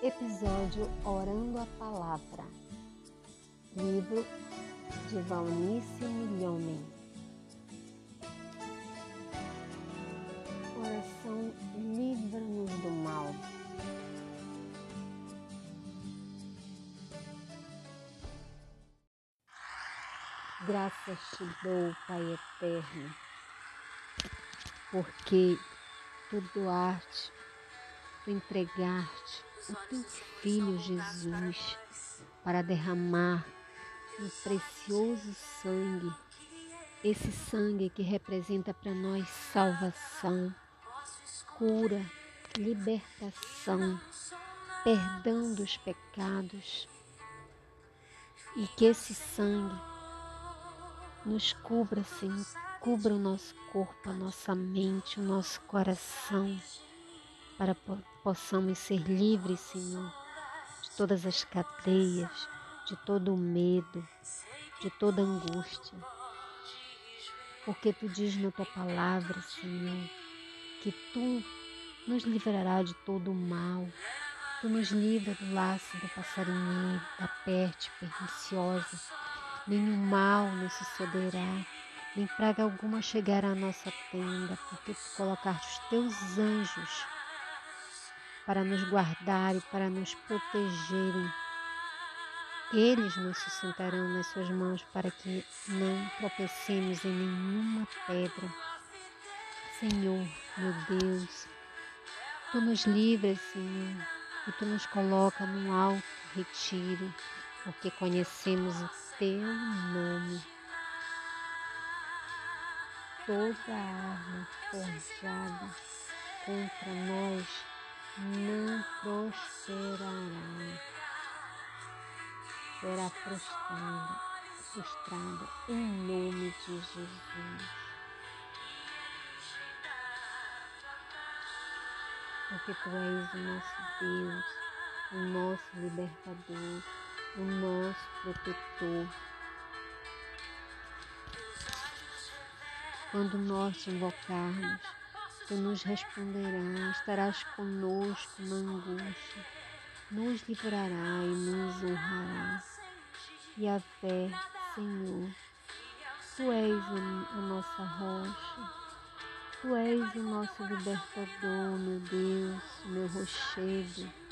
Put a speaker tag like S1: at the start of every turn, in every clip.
S1: Episódio Orando a Palavra. Livro de Valnice Milhomem. Oração livra-nos do mal. Graças te dou, Pai eterno, porque tu doaste, tu entregaste o teu filho Jesus para derramar um precioso sangue, esse sangue que representa para nós salvação, cura, libertação, perdão dos pecados. E que esse sangue nos cubra, Senhor, cubra o nosso corpo, a nossa mente, o nosso coração, para possamos ser livres, Senhor, de todas as cadeias, de todo o medo, de toda angústia. Porque tu diz na tua palavra, Senhor, que tu nos livrará de todo o mal. Tu nos livra do laço do passarinheiro, da peste perniciosa, nenhum mal nos sucederá, nem praga alguma chegará à nossa tenda, porque tu colocaste os teus anjos para nos guardarem, para nos protegerem. Eles nos sustentarão nas suas mãos para que não tropecemos em nenhuma pedra. Senhor, meu Deus, tu nos livras, Senhor, e tu nos coloca num alto retiro, porque conhecemos o teu nome. Toda arma forjada contra nós não prosperará. Será frustrada, frustrada em nome de Jesus. Porque Tu és o nosso Deus, o nosso libertador, o nosso protetor. Quando nós te invocarmos, Tu nos responderás, estarás conosco na angústia, nos livrará e nos honrará. E a fé, Senhor, Tu és a nossa rocha, Tu és o nosso libertador, meu Deus, meu rochedo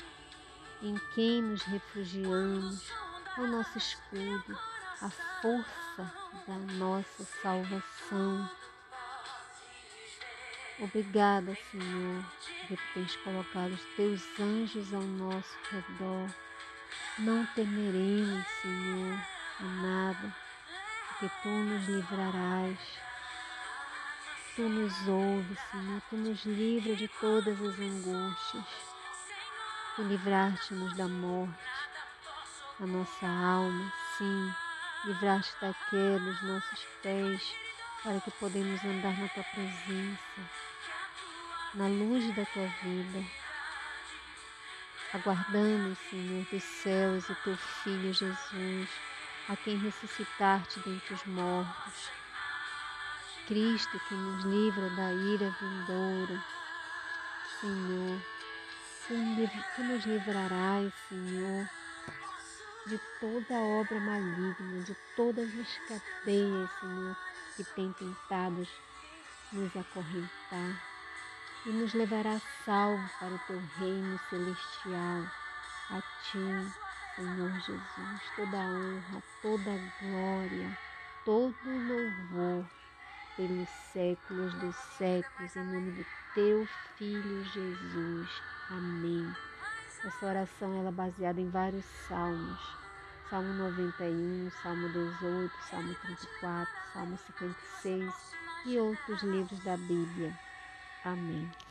S1: em quem nos refugiamos, o nosso escudo, a força da nossa salvação. Obrigada, Senhor, tu tens colocado os teus anjos ao nosso redor. Não temeremos, Senhor, a nada, porque tu nos livrarás. Tu nos ouves, Senhor, tu nos livra de todas as angústias. Tu livraste-nos da morte, a nossa alma, sim, livraste da queda os nossos pés, para que podemos andar na tua presença, na luz da tua vida. Aguardamos, Senhor, dos céus o teu Filho Jesus, a quem ressuscitaste dentre os mortos. Cristo que nos livra da ira vindoura. Senhor, Tu nos livrarás, Senhor, de toda obra maligna, de todas as cadeias, Senhor, que tem tentado nos acorrentar e nos levará salvo para o teu reino celestial. A ti, Senhor Jesus, toda honra, toda glória, todo louvor pelos séculos dos séculos, em nome do teu Filho Jesus. Amém. Essa oração ela é baseada em vários salmos. Salmo 91, Salmo 18, Salmo 34, Salmo 56 e outros livros da Bíblia. Amém.